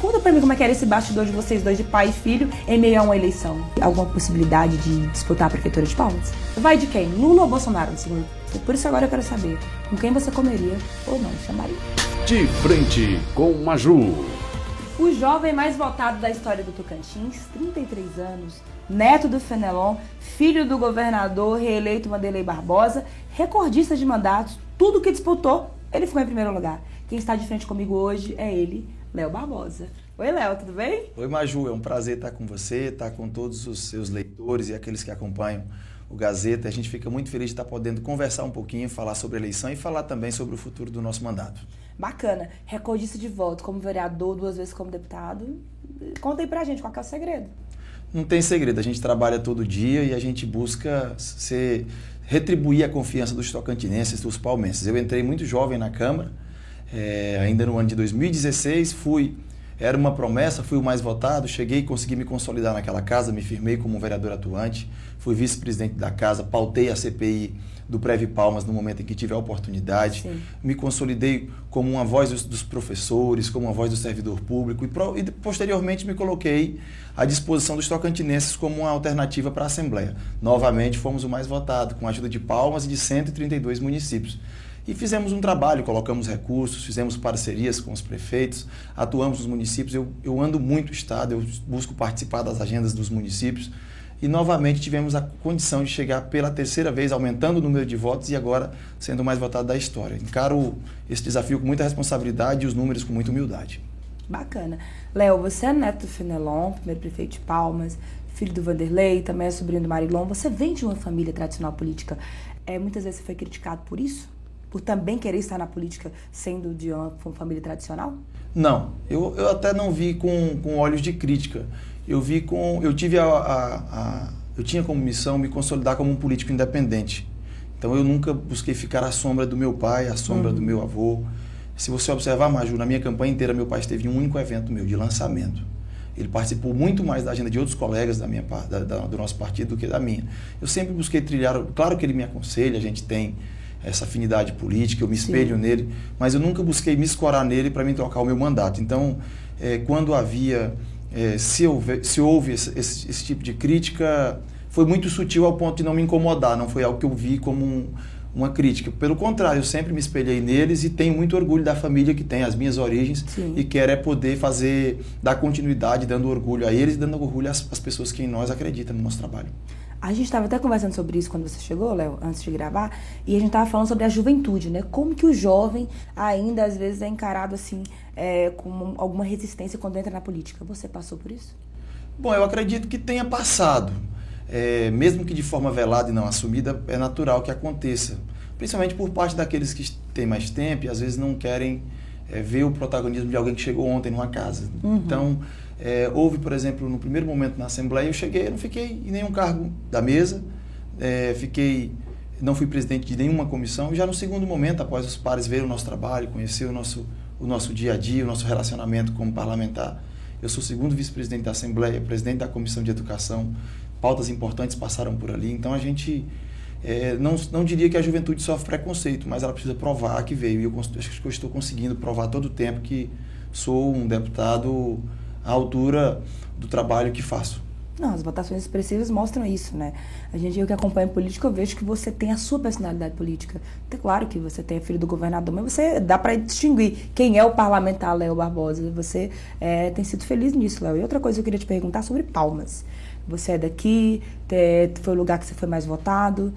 Conta pra mim como é que era esse bastidor de vocês dois, de pai e filho, em meio a uma eleição. Alguma possibilidade de disputar a prefeitura de Palmas? Vai de quem? Lula ou Bolsonaro, segundo? Por isso agora eu quero saber com quem você comeria ou não chamaria. De frente com Maju. O jovem mais votado da história do Tocantins, 33 anos, neto do Fenelon, filho do governador reeleito Vanderlei Barbosa, recordista de mandatos, tudo que disputou, ele ficou em primeiro lugar. Quem está de frente comigo hoje é ele, Léo Barbosa. Oi, Léo, tudo bem? Oi, Maju, é um prazer estar com você, estar com todos os seus leitores e aqueles que acompanham o Gazeta. A gente fica muito feliz de estar podendo conversar um pouquinho, falar sobre a eleição e falar também sobre o futuro do nosso mandato. Bacana. Recordista de voto como vereador, duas vezes como deputado. Conta aí pra gente qual é o segredo. Não tem segredo, a gente trabalha todo dia e a gente busca ser, retribuir a confiança dos tocantinenses, dos palmenses. Eu entrei muito jovem na Câmara, é, ainda no ano de 2016, fui, era uma promessa, fui o mais votado, cheguei e consegui me consolidar naquela casa, me firmei como um vereador atuante, fui vice-presidente da casa, pautei a CPI do Preve Palmas no momento em que tive a oportunidade, Sim. me consolidei como uma voz dos, dos, professores, como uma voz do servidor público e, pro, e, posteriormente me coloquei à disposição dos tocantinenses como uma alternativa para a Assembleia. Novamente fomos o mais votado, com a ajuda de Palmas e de 132 municípios. E fizemos um trabalho, colocamos recursos, fizemos parcerias com os prefeitos, atuamos nos municípios. Eu, eu ando muito o Estado, eu busco participar das agendas dos municípios. E novamente tivemos a condição de chegar pela terceira vez, aumentando o número de votos e agora sendo mais votado da história. Encaro esse desafio com muita responsabilidade e os números com muita humildade. Bacana. Léo, você é neto do Fenelon, primeiro prefeito de Palmas, filho do Vanderlei, também é sobrinho do Marilon. Você vem de uma família tradicional política. É, muitas vezes você foi criticado por isso? Por também querer estar na política sendo de uma família tradicional? Não, eu, eu até não vi com, com olhos de crítica. Eu vi com, eu tive a, a, a eu tinha como missão me consolidar como um político independente. Então eu nunca busquei ficar à sombra do meu pai, à sombra uhum. do meu avô. Se você observar, Maju, na minha campanha inteira, meu pai esteve em um único evento meu, de lançamento. Ele participou muito mais da agenda de outros colegas da minha, da, da, do nosso partido do que da minha. Eu sempre busquei trilhar, claro que ele me aconselha, a gente tem essa afinidade política, eu me espelho Sim. nele, mas eu nunca busquei me escorar nele para me trocar o meu mandato. Então, é, quando havia, é, se, houve, se houve esse, esse, esse, tipo de crítica, foi muito sutil ao ponto de não me incomodar, não foi algo que eu vi como um, uma crítica. Pelo contrário, eu sempre me espelhei neles e tenho muito orgulho da família que tem, as minhas origens, Sim. e quero é poder fazer, dar continuidade, dando orgulho a eles e dando orgulho às, às pessoas que em nós acreditam no nosso trabalho. A gente estava até conversando sobre isso quando você chegou, Léo, antes de gravar, e a gente estava falando sobre a juventude, né? Como que o jovem ainda às vezes é encarado assim é, com alguma resistência quando entra na política. Você passou por isso? Bom, eu acredito que tenha passado. É, mesmo que de forma velada e não assumida, é natural que aconteça. Principalmente por parte daqueles que têm mais tempo e às vezes não querem é, ver o protagonismo de alguém que chegou ontem numa casa. Uhum. Então, é, houve, por exemplo, no primeiro momento na Assembleia, eu cheguei, eu não fiquei em nenhum cargo da mesa, é, fiquei, não fui presidente de nenhuma comissão, e já no segundo momento, após os pares verem o nosso trabalho, conhecer o nosso, o nosso dia a dia, o nosso relacionamento como parlamentar, eu sou segundo vice-presidente da Assembleia, presidente da Comissão de Educação, pautas importantes passaram por ali, então a gente é, não, não diria que a juventude sofre preconceito, mas ela precisa provar que veio, e eu acho que eu estou conseguindo provar todo o tempo que sou um deputado à altura do trabalho que faço. Não, as votações expressivas mostram isso, né? A gente, eu que acompanho política, eu vejo que você tem a sua personalidade política. É claro que você tem filho do governador, mas você dá para distinguir quem é o parlamentar Léo Barbosa. Você é, tem sido feliz nisso, Léo. E outra coisa que eu queria te perguntar sobre Palmas. Você é daqui, foi o lugar que você foi mais votado.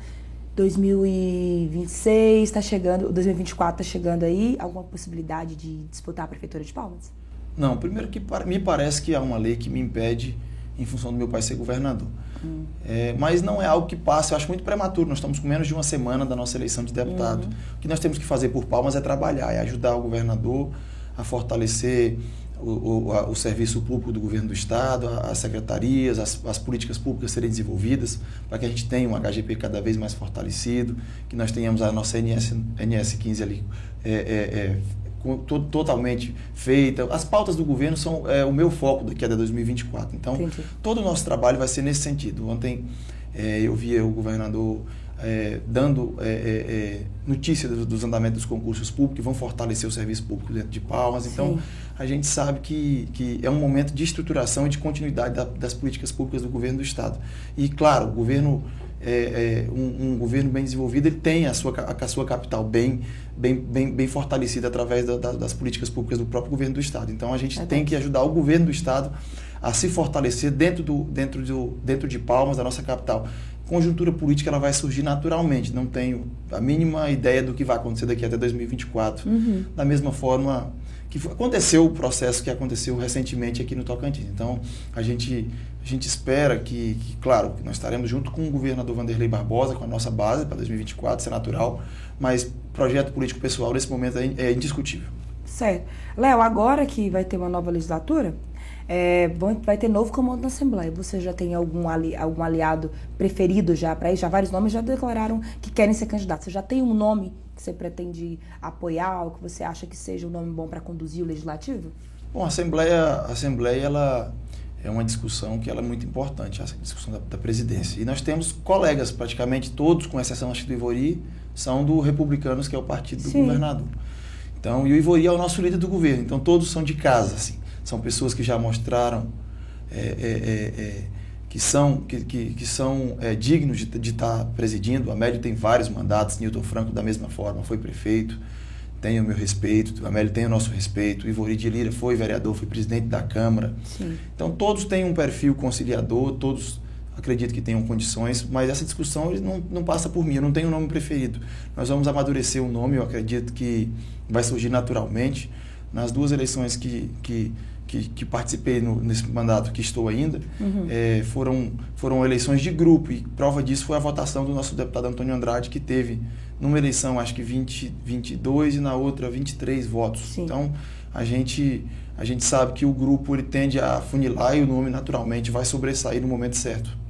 2026 está chegando, 2024 está chegando aí. Alguma possibilidade de disputar a prefeitura de Palmas? Não, primeiro que me parece que há uma lei que me impede em função do meu pai ser governador. Hum. É, mas não é algo que passe, eu acho muito prematuro. Nós estamos com menos de uma semana da nossa eleição de deputado. Uhum. O que nós temos que fazer por Palmas é trabalhar, é ajudar o governador a fortalecer o, o, a, o serviço público do governo do Estado, as secretarias, as, as, políticas públicas serem desenvolvidas, para que a gente tenha um HGP cada vez mais fortalecido, que nós tenhamos a nossa NS, NS15 ali é, é, é totalmente feita. As pautas do governo são é, o meu foco daqui a 2024. Então, Entendi. todo o nosso trabalho vai ser nesse sentido. Ontem é, eu via o governador é, dando é, é, é notícia dos, dos, andamentos dos concursos públicos, que vão fortalecer o serviço público dentro de Palmas. Então, Sim. a gente sabe que, que é um momento de estruturação e de continuidade da, das políticas públicas do governo do Estado. E, claro, o governo é, é, um, um, governo bem desenvolvido ele tem a sua, a, a sua capital bem, bem, bem, bem fortalecida através da, da, das políticas públicas do próprio governo do Estado. Então a gente é tem que ajudar o governo do Estado a se fortalecer dentro, do, dentro, do, dentro de Palmas, da nossa capital. Conjuntura política ela vai surgir naturalmente, não tenho a mínima ideia do que vai acontecer daqui até 2024. Uhum. Da mesma forma que aconteceu o processo que aconteceu recentemente aqui no Tocantins. Então, a gente, a gente espera que, que, claro, que nós estaremos junto com o governador Vanderlei Barbosa, com a nossa base para 2024, isso é natural, mas projeto político pessoal nesse momento é, é indiscutível. Certo. Léo, agora que vai ter uma nova legislatura, é, vai ter novo comando na Assembleia. Você já tem algum, ali, algum aliado preferido já para isso? Já vários nomes já declararam que querem ser candidatos. Você já tem um nome que você pretende apoiar ou que você acha que seja um nome bom para conduzir o legislativo? Bom, a Assembleia, a Assembleia ela é uma discussão que ela é muito importante, a discussão da, da presidência. E nós temos colegas, praticamente todos, com exceção acho do Ivori, são do Republicanos, que é o partido do Sim. governador. Então, e o Ivori é o nosso líder do governo. Então, todos são de casa, assim. São pessoas que já mostraram é, é, é, é que são, que, que, que são é, dignos de, de estar tá presidindo. A Amélio tem vários mandatos, Newton Franco da mesma forma, foi prefeito, tem o meu respeito, a Amélio tem o nosso respeito, Ivori de Lira foi vereador, foi presidente da Câmara. Sim. Então todos têm um perfil conciliador, todos acredito que tenham condições, mas essa discussão não, não passa por mim, eu não tenho um nome preferido. Nós vamos amadurecer o um nome, eu acredito que vai surgir naturalmente. Nas duas eleições que, que que, que participei no, nesse mandato que estou ainda, uhum. é, foram, foram eleições de grupo. E prova disso foi a votação do nosso deputado Antônio Andrade, que teve numa eleição acho que 20, 22 e na outra 23 votos. Sim. Então a gente, a gente sabe que o grupo ele tende a funilar e o nome naturalmente vai sobressair no momento certo.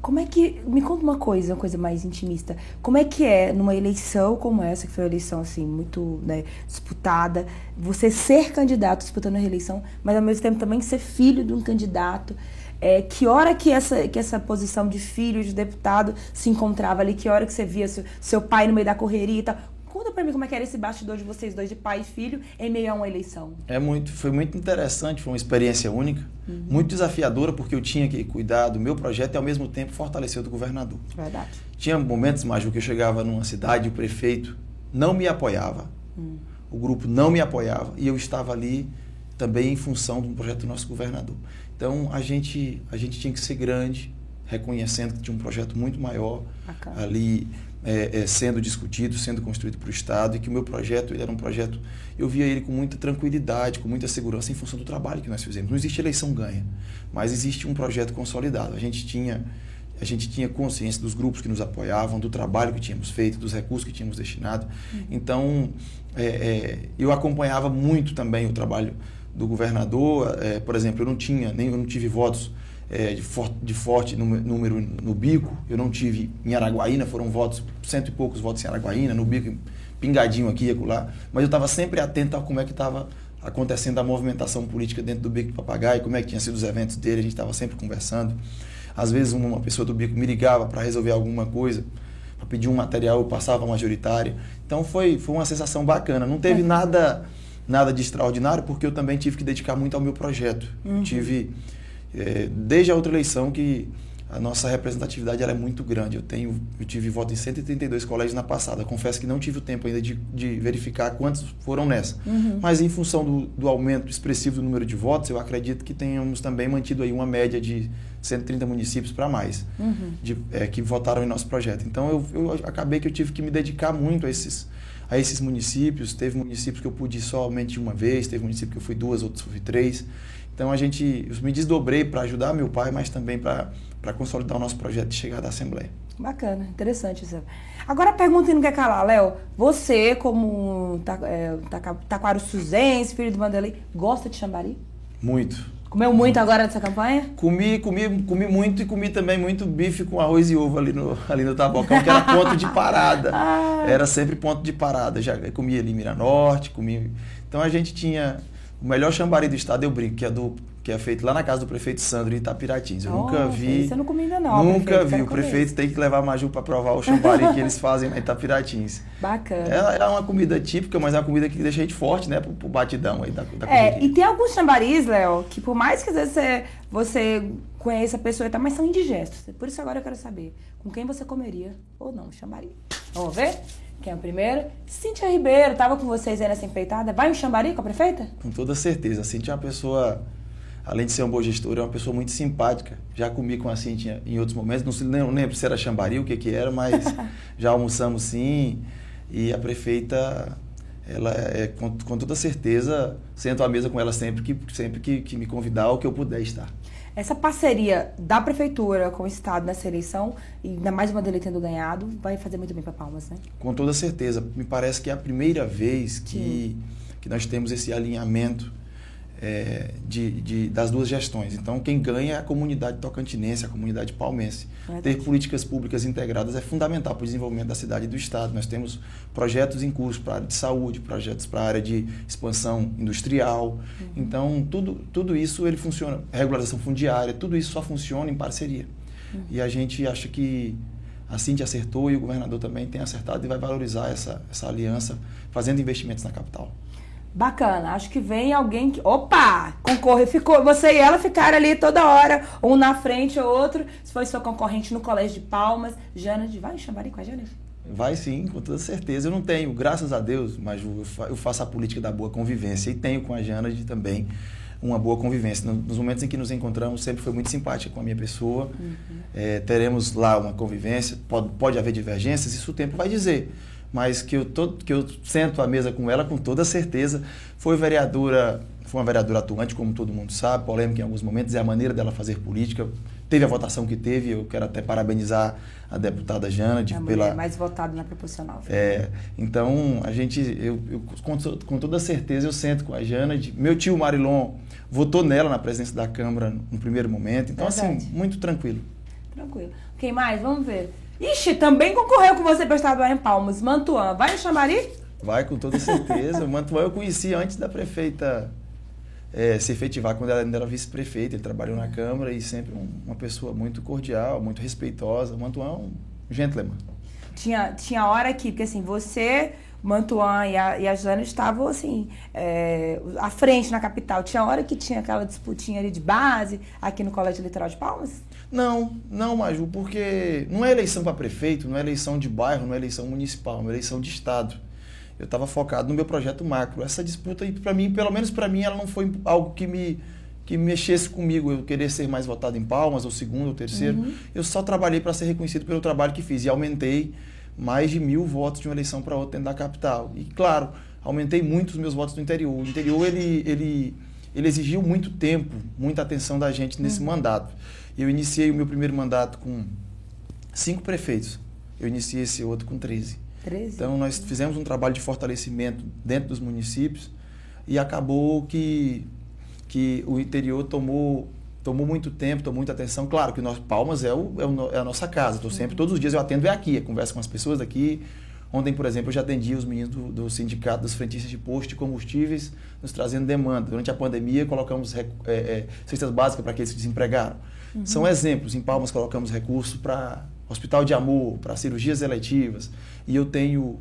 Como é que. Me conta uma coisa, uma coisa mais intimista. Como é que é, numa eleição como essa, que foi uma eleição assim, muito né, disputada, você ser candidato disputando a reeleição, mas ao mesmo tempo também ser filho de um candidato? É, que hora que essa, que essa posição de filho, de deputado, se encontrava ali? Que hora que você via seu, seu pai no meio da correria e tal? Conta pra mim como é que era esse bastidor de vocês dois, de pai e filho, em meio a uma eleição. É muito, foi muito interessante, foi uma experiência única, uhum. muito desafiadora, porque eu tinha que cuidar do meu projeto e ao mesmo tempo fortalecer o do governador. Verdade. Tinha momentos, Maju, que eu chegava numa cidade e o prefeito não me apoiava, uhum. o grupo não me apoiava e eu estava ali também em função do projeto do nosso governador. Então a gente, a gente tinha que ser grande, reconhecendo que tinha um projeto muito maior Bacana. ali é, é, sendo discutido, sendo construído para o Estado e que o meu projeto ele era um projeto, eu via ele com muita tranquilidade, com muita segurança em função do trabalho que nós fizemos. Não existe eleição ganha, mas existe um projeto consolidado. A gente tinha a gente tinha consciência dos grupos que nos apoiavam, do trabalho que tínhamos feito, dos recursos que tínhamos destinado. Uhum. Então, é, é, eu acompanhava muito também o trabalho do governador. É, por exemplo, eu não tinha, nem eu não tive votos é, de, for, de, forte número no bico. Eu não tive em Araguaína, foram votos, cento e poucos votos em Araguaína, no bico, pingadinho aqui e acolá. Mas eu estava sempre atento a como é que estava acontecendo a movimentação política dentro do Bico do Papagaio, como é que tinham sido os eventos dele, a gente estava sempre conversando. Às vezes uma pessoa do Bico me ligava para resolver alguma coisa, para pedir um material, eu passava majoritária. Então foi, foi uma sensação bacana. Não teve é. nada nada de extraordinário, porque eu também tive que dedicar muito ao meu projeto. Uhum. Tive é, desde a outra eleição que a nossa representatividade é muito grande. Eu tenho, eu tive voto em 132 colégios na passada. Confesso que não tive o tempo ainda de, de verificar quantos foram nessa. Uhum. Mas em função do, do, aumento expressivo do número de votos, eu acredito que tenhamos também mantido aí uma média de 130 municípios para mais uhum. de, é, que votaram em nosso projeto. Então eu, eu acabei que eu tive que me dedicar muito a esses a esses municípios. Teve municípios que eu pude somente uma vez, teve município que eu fui duas, outros fui três. Então a gente, eu me desdobrei para ajudar meu pai, mas também para consolidar o nosso projeto de chegada à Assembleia. Bacana, interessante isso. Agora a pergunta que não quer calar, Léo. Você, como é, taquaro suzense, filho do Vanderlei, gosta de chambari? Muito. Comeu muito agora nessa campanha? Comi, comi, comi muito e comi também muito bife com arroz e ovo ali no, ali no Tabocão, que era ponto de parada. Ah. Era sempre ponto de parada. Já comi ali em Miranorte, comi. Então a gente tinha o melhor chambari do estado, eu brinco, que é do, que é feito lá na casa do prefeito Sandro em Itapiratins. Eu Nossa, nunca vi. Isso eu não comi ainda não. nunca prefeito, vi. O prefeito tem que levar a Maju para provar o chambari que eles fazem na Itapiratins. Bacana. É, é uma comida típica, mas é uma comida que deixa a gente forte, né? Pro, pro batidão aí da, da É, e tem alguns chambaris, Léo, que por mais que às vezes você, você conheça a pessoa e tal, mas são indigestos. Por isso agora eu quero saber com quem você comeria ou não chambari. Vamos ver? Quem é o primeiro? Cíntia Ribeiro, tava com vocês aí nessa empreitada. Vai um chambari com a prefeita? Com toda certeza. A Cintia é uma pessoa, além de ser uma boa gestora, é uma pessoa muito simpática. Já comi com a Cintia em outros momentos, não, sei- não lembro se era chambari, o que que era, mas já almoçamos sim. E a prefeita, ela é, com, com toda certeza, sento à mesa com ela sempre que, sempre que, que me convidar ou que eu puder estar. Essa parceria da prefeitura com o Estado nessa eleição, e ainda mais uma dele tendo ganhado, vai fazer muito bem para Palmas, né? Com toda certeza. Me parece que é a primeira vez que, que nós temos esse alinhamento é, de, de- das duas gestões. Então, quem ganha é a comunidade tocantinense, a comunidade palmense. Verdade. Ter políticas públicas integradas é fundamental para o desenvolvimento da cidade e do Estado. Nós temos projetos em curso para a área de saúde, projetos para a área de expansão industrial. Então, tudo, tudo isso ele funciona. Regularização fundiária, tudo isso só funciona em parceria. E a gente acha que a Cintia acertou e o governador também tem acertado e vai valorizar essa, essa aliança, fazendo investimentos na capital. Bacana, acho que vem alguém que. Opa! Concorre, ficou. Você e ela ficaram ali toda hora, um na frente, o outro. Se foi seu concorrente no Colégio de Palmas, Janet, vai Xambari com a Janet? Vai sim, com toda certeza. Eu não tenho, graças a Deus, mas eu fa- eu faço a política da boa convivência e tenho com a Jana de também uma boa convivência. No- Nos momentos em que nos encontramos, sempre foi muito simpática com a minha pessoa. É, teremos lá uma convivência, pode, pode haver divergências, isso o tempo vai dizer. Mas que eu, tô, que eu sento à mesa com ela com toda certeza. Foi vereadora, foi uma vereadora atuante, como todo mundo sabe, polêmica em alguns momentos, é a maneira dela fazer política. Teve a votação que teve, eu quero até parabenizar a deputada Jana de, a pela, mais votada na proporcional. é, então, a gente, eu, eu com, com toda certeza, eu sento com a Jana. De, meu tio Marilon votou nela na presidência da Câmara no primeiro momento. Então, Verdade. assim, muito tranquilo. Tranquilo. Quem mais? Vamos ver. Ixi, também concorreu com você para estadual em Palmas. Mantuan, vai em Xambari? Vai com toda certeza. O Mantuan eu conheci antes da prefeita é, se efetivar, quando ela ainda era vice-prefeita. Ele trabalhou na Câmara e sempre um- uma pessoa muito cordial, muito respeitosa. O Mantuan é um gentleman. Tinha, tinha hora que, porque assim, você, Mantuan e a, e a Jana estavam assim, é, à frente na capital. Tinha hora que tinha aquela disputinha ali de base aqui no Colégio Eleitoral de Palmas? Não, não, Maju, porque não é eleição para prefeito, não é eleição de bairro, não é eleição municipal, é uma eleição de estado. Eu estava focado no meu projeto macro. Essa disputa, para mim, pelo menos para mim, ela não foi algo que me que mexesse comigo, eu querer ser mais votado em Palmas, ou segundo, ou terceiro. Eu só trabalhei para ser reconhecido pelo trabalho que fiz e aumentei mais de mil votos de uma eleição para outra dentro da capital. E claro, aumentei muito os meus votos no interior. O interior ele, ele, ele exigiu muito tempo, muita atenção da gente nesse mandato. Eu iniciei o meu primeiro mandato com cinco prefeitos. Eu iniciei esse outro com 13. 13? Então nós fizemos um trabalho de fortalecimento dentro dos municípios e acabou que, que o interior tomou, tomou muito tempo, tomou muita atenção. Claro que nós Palmas é, o, é, o é a nossa casa. Tô sempre, todos os dias eu atendo é aqui, eu converso com as pessoas daqui. Ontem, por exemplo, eu já atendi os meninos do, do sindicato dos frentistas de posto de combustíveis, nos trazendo demanda. Durante a pandemia, colocamos é, é, cestas básicas para aqueles que desempregaram. São exemplos. Em Palmas, colocamos recurso para Hospital de Amor, para cirurgias eletivas. E eu tenho,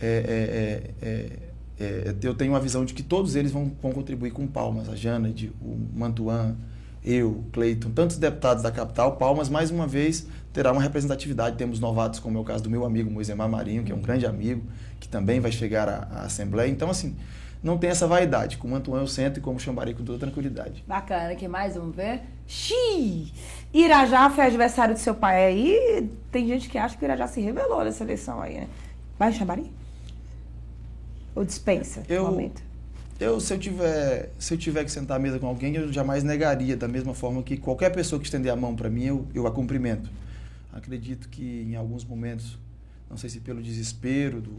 é, é, é, é, eu tenho uma visão de que todos eles vão, vão contribuir com Palmas. A Janed, o Mantuan, eu, Cleiton, tantos deputados da capital. Palmas, mais uma vez, terá uma representatividade. Temos novatos, como é o caso do meu amigo Moisemar Marinho, que é um grande amigo, que também vai chegar à, à Assembleia. Então, assim, não tem essa vaidade. Com o Mantuan eu sento e como Xambari com toda tranquilidade. Bacana, quem mais? Vamos ver. Xiii! Irajá foi adversário do seu pai aí. Tem gente que acha que o Irajá se revelou nessa eleição aí, né? Vai Xambari? Ou dispensa Eu- momento? Eu, se eu tiver, se eu tiver que sentar à mesa com alguém, eu jamais negaria, da mesma forma que qualquer pessoa que estender a mão para mim, eu, eu a cumprimento. Acredito que em alguns momentos, não sei se pelo desespero do,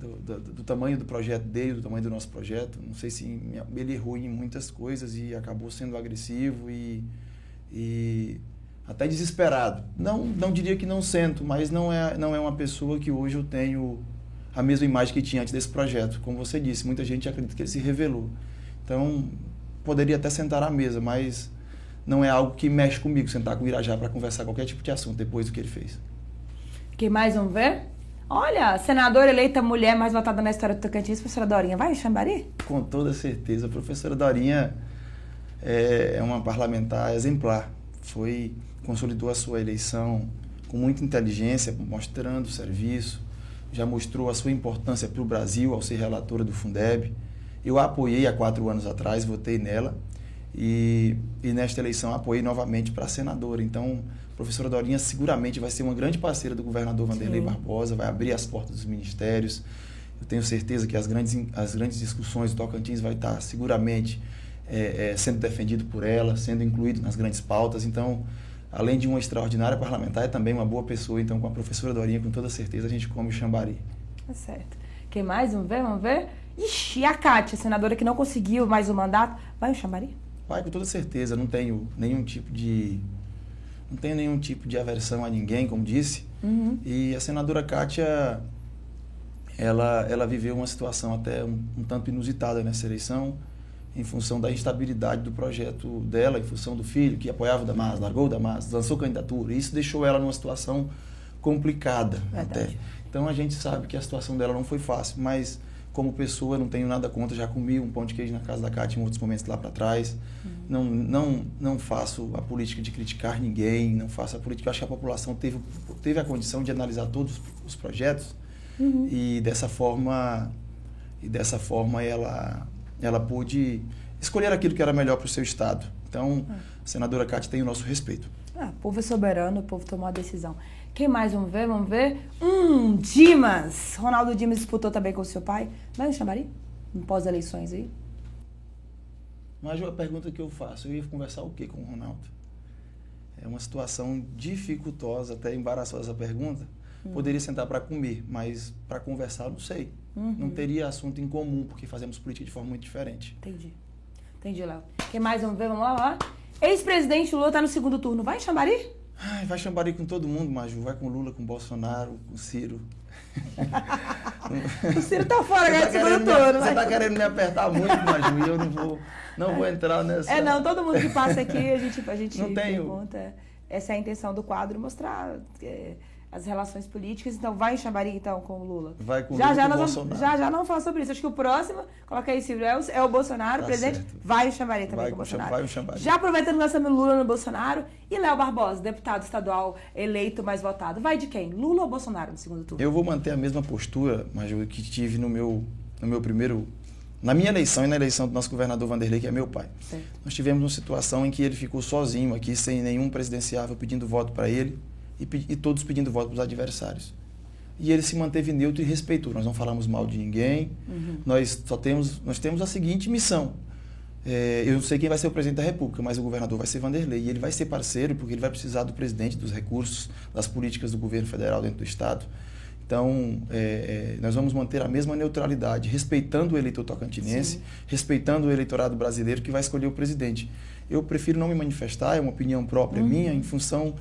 do, do- do- do tamanho do projeto dele, do tamanho do nosso projeto, não sei se ele errou em muitas coisas e acabou sendo agressivo e, e até desesperado. Não, não diria que não sento, mas não é, não é uma pessoa que hoje eu tenho a mesma imagem que tinha antes desse projeto. Como você disse, muita gente acredita que ele se revelou. Então, poderia até sentar à mesa, mas não é algo que mexe comigo, sentar com o Irajá para conversar qualquer tipo de assunto depois do que ele fez. Quem mais vamos ver? Olha, senadora eleita mulher mais votada na história do Tocantins, professora Dorinha. Vai, Xambari? Com toda certeza. A professora Dorinha é, é uma parlamentar exemplar. Foi, consolidou a sua eleição com muita inteligência, mostrando serviço, já mostrou a sua importância para o Brasil ao ser relatora do Fundeb. Eu a apoiei há quatro anos atrás, votei nela e, e nesta eleição apoiei novamente para senadora. Então, a professora Dorinha seguramente vai ser uma grande parceira do governador Vanderlei Sim. Barbosa, vai abrir as portas dos ministérios. Eu tenho certeza que as grandes, as grandes discussões do Tocantins vai estar seguramente é, é, sendo defendido por ela, sendo incluído nas grandes pautas. Então, além de uma extraordinária parlamentar, é também uma boa pessoa. Então, com a professora Dorinha, com toda certeza, a gente come o chambari. Tá certo. Quem mais? Vamos ver? Vamos ver? Ixi, e a Kátia, senadora que não conseguiu mais o mandato, vai o chambari? Vai, com toda certeza. Não tenho nenhum tipo de... Não tenho nenhum tipo de aversão a ninguém, como disse. Uhum. E a senadora Kátia, ela, ela viveu uma situação até um, um tanto inusitada nessa eleição em função da instabilidade do projeto dela, em função do filho que apoiava o Damas, largou o Damas, lançou candidatura. E isso deixou ela numa situação complicada Verdade. até. Então a gente sabe que a situação dela não foi fácil, mas como pessoa não tenho nada contra, já comi um pão de queijo na casa da Cátia em outros momentos lá para trás. Uhum. Não, não, não faço a política de criticar ninguém, não faço a política. Eu acho que a população teve, teve a condição de analisar todos os projetos uhum. e dessa forma e dessa forma ela ela pôde escolher aquilo que era melhor para o seu Estado. Então, a senadora Cátia tem o nosso respeito. Ah, o povo é soberano, o povo tomou a decisão. Quem mais? Vamos ver, vamos ver. Hum, Dimas. Ronaldo Dimas disputou também com o seu pai. Vai no? Em pós-eleições aí? Mas uma pergunta que eu faço, eu ia conversar o que com o Ronaldo? É uma situação dificultosa, até embaraçosa a pergunta. Hum. Poderia sentar para comer, mas para conversar, não sei. Uhum. Não teria assunto em comum, porque fazemos política de forma muito diferente. Entendi. Entendi, Léo. Quem mais? Vamos ver, vamos lá, lá. Ex-presidente Lula está no segundo turno. Vai Xambari? Ai, vai Xambari com todo mundo, Maju. Vai com Lula, com Bolsonaro, com Ciro. o Ciro tá fora, né? Tá segundo turno. Você tá querendo me apertar muito, Maju, e eu não vou, não vou entrar nessa. É, não, todo mundo que passa aqui, a gente, a gente não tenho... pergunta. Essa é a intenção do quadro, mostrar... É as relações políticas. Então, vai em Xambari, então, com o Lula. Vai com já, Lula já, com nós vamos, já, já não falo sobre isso. Acho que o próximo, coloca aí, Silvio, é o, é o Bolsonaro, tá presidente. Certo. Vai em Xambari também vai com o Bolsonaro. Vai o Xambari. Já aproveitando lançando Lula no Bolsonaro. E Léo Barbosa, deputado estadual eleito mais votado. Vai de quem? Lula ou Bolsonaro no segundo turno? Eu vou manter a mesma postura, mas que tive no meu, no meu primeiro na minha eleição e na eleição do nosso governador Vanderlei, que é meu pai. Certo. Nós tivemos uma situação em que ele ficou sozinho aqui, sem nenhum presidenciável pedindo voto para ele e, e todos pedindo voto para os adversários. E ele se manteve neutro e respeitou. Nós não falamos mal de ninguém. Uhum. Nós só temos, nós temos a seguinte missão. É, eu não sei quem vai ser o presidente da República, mas o governador vai ser Vanderlei. E ele vai ser parceiro porque ele vai precisar do presidente, dos recursos, das políticas do governo federal dentro do Estado. Então, é, é, nós vamos manter a mesma neutralidade, respeitando o eleitor tocantinense, Sim. respeitando o eleitorado brasileiro que vai escolher o presidente. Eu prefiro não me manifestar, é uma opinião própria uhum. minha, em função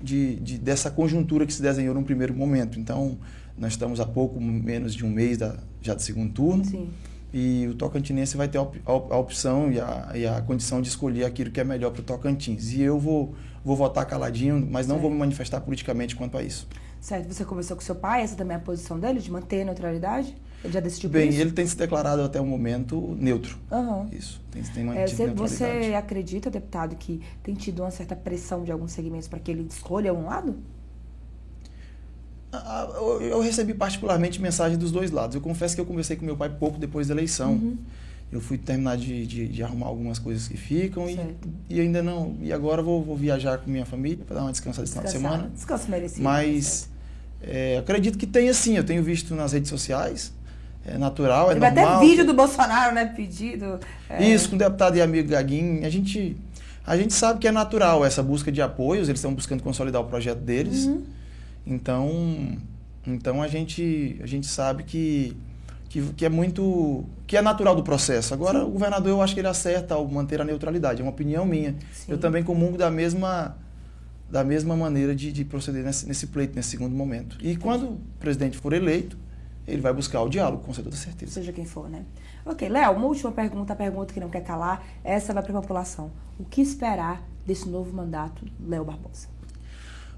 de, de, dessa conjuntura que se desenhou num primeiro momento. Então, nós estamos há pouco menos de um mês da, já do segundo turno. Sim. E o Tocantinense vai ter a, op, a opção e a, e a, condição de escolher aquilo que é melhor para o Tocantins. E eu vou, vou votar caladinho, mas não certo. vou me manifestar politicamente quanto a isso. Certo. Você conversou com seu pai, essa também é a posição dele, de manter a neutralidade? Ele já decidiu Bem, isso? ele tem se declarado até o momento neutro. Uhum. Isso. Tem, tem é, você, você acredita, deputado, que tem tido uma certa pressão de alguns segmentos para que ele escolha um lado? Ah, eu recebi particularmente mensagem dos dois lados. Eu confesso que eu conversei com meu pai pouco depois da eleição. Uhum. Eu fui terminar de, de, de, arrumar algumas coisas que ficam e, e, ainda não. E agora vou, vou viajar com minha família para dar uma descansada esse final de semana. Descanso merecido. Mas é, acredito que tenha sim. Eu tenho visto nas redes sociais é natural, é Teve normal. até vídeo do Bolsonaro, né, pedido. É... Isso, com o deputado e amigo Gaguinho. A gente, a gente sabe que é natural essa busca de apoios, eles estão buscando consolidar o projeto deles. Uhum. Então, então a gente, a gente sabe que, que, que, é muito. que é natural do processo. Agora, Sim. o governador, eu acho que ele acerta ao manter a neutralidade, é uma opinião minha. Sim. Eu também comungo da mesma da mesma maneira de, de proceder nesse, nesse pleito, nesse segundo momento. E quando o presidente for eleito, ele vai buscar o diálogo, com toda certeza. Seja quem for, né? Ok, Léo, uma última pergunta, a pergunta que não quer calar, essa vai para a população. O que esperar desse novo mandato, Léo Barbosa?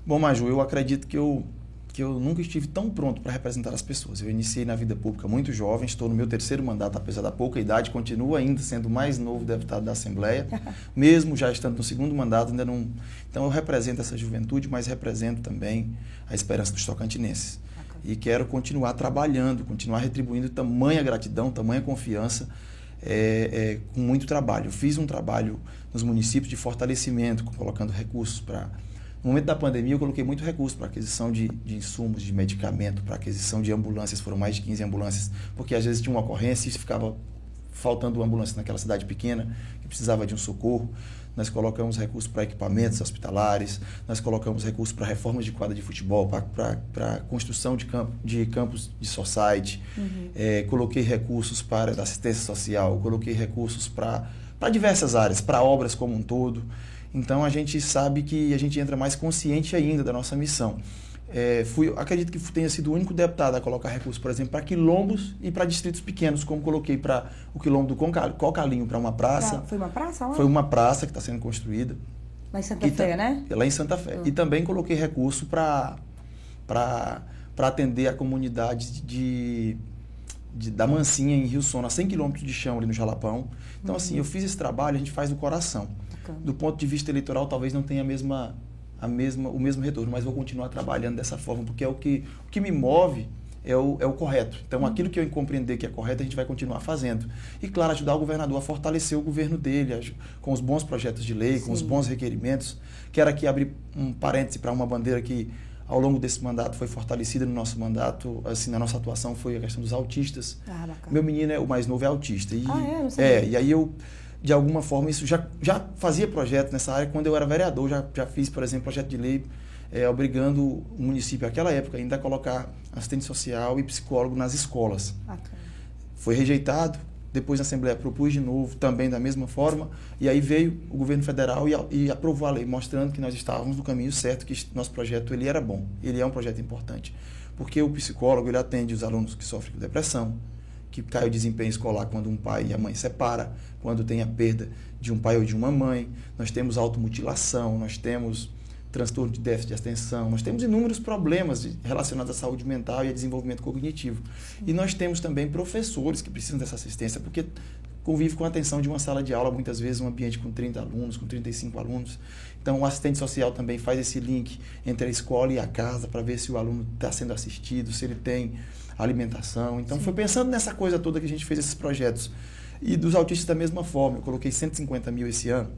Bom, Maju, eu acredito que eu que eu nunca estive tão pronto para representar as pessoas. Eu iniciei na vida pública muito jovem, estou no meu terceiro mandato, apesar da pouca idade, continuo ainda sendo o mais novo deputado da Assembleia, mesmo já estando no segundo mandato, ainda não. Então eu represento essa juventude, mas represento também a esperança dos tocantinenses. E quero continuar trabalhando, continuar retribuindo tamanha gratidão, tamanha confiança, é, é, com muito trabalho. Fiz um trabalho nos municípios de fortalecimento, colocando recursos para no momento da pandemia, eu coloquei muito recurso para aquisição de, de insumos, de medicamento, para aquisição de ambulâncias. Foram mais de 15 ambulâncias, porque às vezes tinha uma ocorrência e ficava faltando ambulância naquela cidade pequena que precisava de um socorro. Nós colocamos recursos para equipamentos hospitalares, nós colocamos recursos para reformas de quadra de futebol, para construção de, campo, de campos de society, uhum. é, coloquei recursos para assistência social, coloquei recursos para diversas áreas, para obras como um todo. Então a gente sabe que a gente entra mais consciente ainda da nossa missão. É, fui, acredito que tenha sido o único deputado a colocar recursos, por exemplo, para quilombos e para distritos pequenos, como coloquei para o quilombo do Cocalinho, para uma praça. foi uma praça? Onde? Foi uma praça que está sendo construída. Lá em Santa Fé, né? Lá em Santa Fé. Hum. E também coloquei recurso para atender a comunidade de, de, da Mansinha, em Rio Sono, a 100 quilômetros de chão ali no Jalapão. Então, assim, uhum. assim, eu fiz esse trabalho, a gente faz do coração. Do ponto de vista eleitoral, talvez não tenha a mesma, a mesma, o mesmo retorno, mas vou continuar trabalhando dessa forma, porque é o que, o que me move é o, é o correto. Então, uhum. aquilo que eu compreender que é correto, a gente vai continuar fazendo. E, claro, ajudar o governador a fortalecer o governo dele, com os bons projetos de lei, Sim. com os bons requerimentos. Quero aqui abrir um parêntese para uma bandeira que, ao longo desse mandato, foi fortalecida no nosso mandato, assim, na nossa atuação, foi a questão dos autistas. Ah, Meu menino, é, o mais novo, é autista. E, ah, é? É, e aí eu de alguma forma, isso já, já fazia projeto nessa área quando eu era vereador, já, já fiz, por exemplo, projeto de lei é, obrigando o município, naquela época, ainda a colocar assistente social e psicólogo nas escolas. Foi rejeitado, depois na Assembleia propus de novo, também da mesma forma, e aí veio o governo federal e, e aprovou a lei, mostrando que nós estávamos no caminho certo, que nosso projeto ele era bom, ele é um projeto importante. Porque o psicólogo ele atende os alunos que sofrem com depressão, que cai o desempenho escolar quando um pai e a mãe separa, quando tem a perda de um pai ou de uma mãe. Nós temos automutilação, nós temos transtorno de déficit de atenção, nós temos inúmeros problemas relacionados à saúde mental e a desenvolvimento cognitivo. E nós temos também professores que precisam dessa assistência, porque convive com a atenção de uma sala de aula, muitas vezes um ambiente com 30 alunos, com 35 alunos. Então, o assistente social também faz esse link entre a escola e a casa para ver se o aluno está sendo assistido, se ele tem alimentação. Então, Sim. foi pensando nessa coisa toda que a gente fez esses projetos. E dos autistas da mesma forma, eu coloquei 150 mil esse ano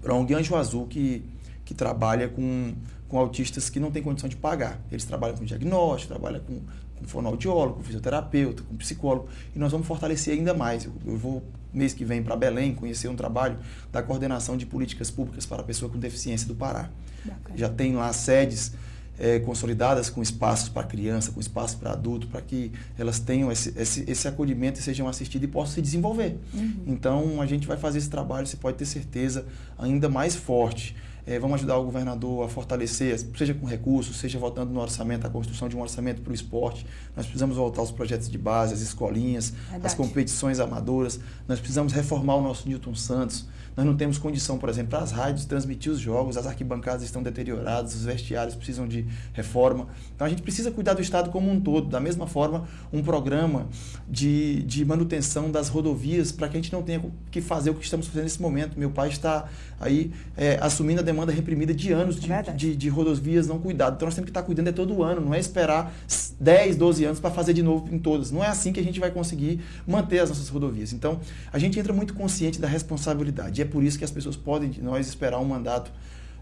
para um Anjo Azul que, que trabalha com, com autistas que não têm condição de pagar. Eles trabalham com diagnóstico, trabalham com, com fonoaudiólogo, com fisioterapeuta, com psicólogo, e nós vamos fortalecer ainda mais. Eu, eu vou, mês que vem, para Belém, conhecer um trabalho da coordenação de políticas públicas para a pessoa com deficiência do Pará. Bacana. Já tem lá sedes é, consolidadas com espaços para criança, com espaços para adulto, para que elas tenham esse, esse, esse, acolhimento e sejam assistidas e possam se desenvolver. Uhum. Então, a gente vai fazer esse trabalho, você pode ter certeza, ainda mais forte. É, vamos ajudar o governador a fortalecer, seja com recursos, seja votando no orçamento, a construção de um orçamento para o esporte. Nós precisamos voltar aos projetos de base, as escolinhas, Verdade. as competições amadoras. Nós precisamos reformar o nosso Newton Santos. Nós não temos condição, por exemplo, para as rádios transmitir os jogos, as arquibancadas estão deterioradas, os vestiários precisam de reforma. Então a gente precisa cuidar do Estado como um todo. Da mesma forma, um programa de, de manutenção das rodovias para que a gente não tenha que fazer o que estamos fazendo nesse momento. Meu pai está aí é, assumindo a demanda reprimida de anos de, de, de, rodovias não cuidadas. Então nós temos que estar cuidando é todo ano, não é esperar 10, 12 anos para fazer de novo em todas. Não é assim que a gente vai conseguir manter as nossas rodovias. Então a gente entra muito consciente da responsabilidade por isso que as pessoas podem de nós esperar um mandato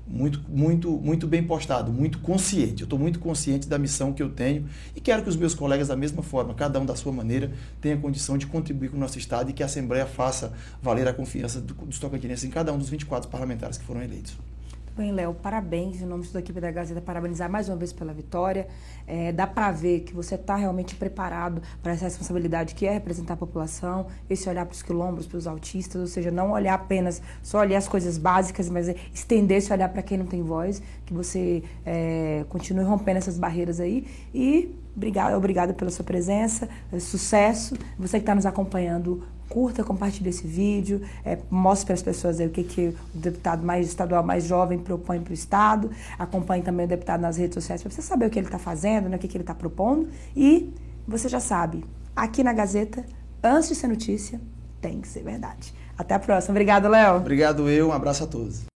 muito, muito, muito bem postado, muito consciente. Eu estou muito consciente da missão que eu tenho e quero que os meus colegas, da mesma forma, cada um da sua maneira, tenha condição de contribuir com o nosso Estado e que a Assembleia faça valer a confiança dos tocantinenses em cada um dos 24 parlamentares que foram eleitos. Bem, Léo, parabéns em nome da equipe da Gazeta, parabenizar mais uma vez pela vitória. É, dá para ver que você está realmente preparado para essa responsabilidade que é representar a população, esse olhar para os quilombos, para os autistas, ou seja, não olhar apenas, só olhar as coisas básicas, mas é estender esse olhar para quem não tem voz, que você é, continue rompendo essas barreiras aí e Obrigado, obrigado pela sua presença, é, sucesso. Você que está nos acompanhando, curta, compartilhe esse vídeo, é, mostre para as pessoas o que, que o deputado mais estadual mais jovem propõe para o Estado. Acompanhe também o deputado nas redes sociais para você saber o que ele está fazendo, né, o que, que ele está propondo. E você já sabe, aqui na Gazeta, antes de ser notícia, tem que ser verdade. Até a próxima. Obrigado, Léo. Obrigado eu, um abraço a todos.